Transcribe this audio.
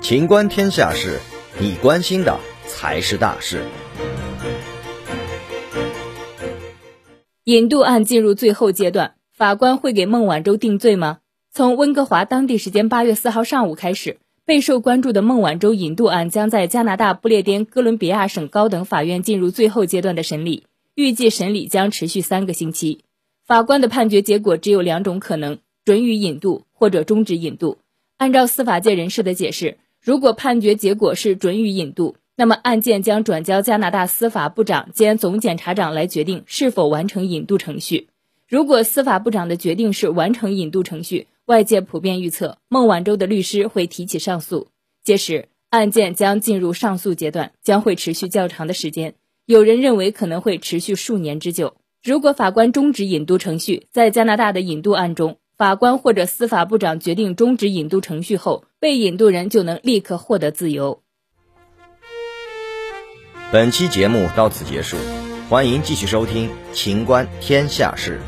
情观天下事，你关心的才是大事。引渡案进入最后阶段，法官会给孟晚舟定罪吗？从温哥华当地时间八月四号上午开始，备受关注的孟晚舟引渡案将在加拿大不列颠哥伦比亚省高等法院进入最后阶段的审理，预计审理将持续三个星期。法官的判决结果只有两种可能：准予引渡或者终止引渡。按照司法界人士的解释。如果判决结果是准予引渡，那么案件将转交加拿大司法部长兼总检察长来决定是否完成引渡程序。如果司法部长的决定是完成引渡程序，外界普遍预测孟晚舟的律师会提起上诉，届时案件将进入上诉阶段，将会持续较长的时间。有人认为可能会持续数年之久。如果法官终止引渡程序，在加拿大的引渡案中。法官或者司法部长决定终止引渡程序后，被引渡人就能立刻获得自由。本期节目到此结束，欢迎继续收听《秦观天下事》。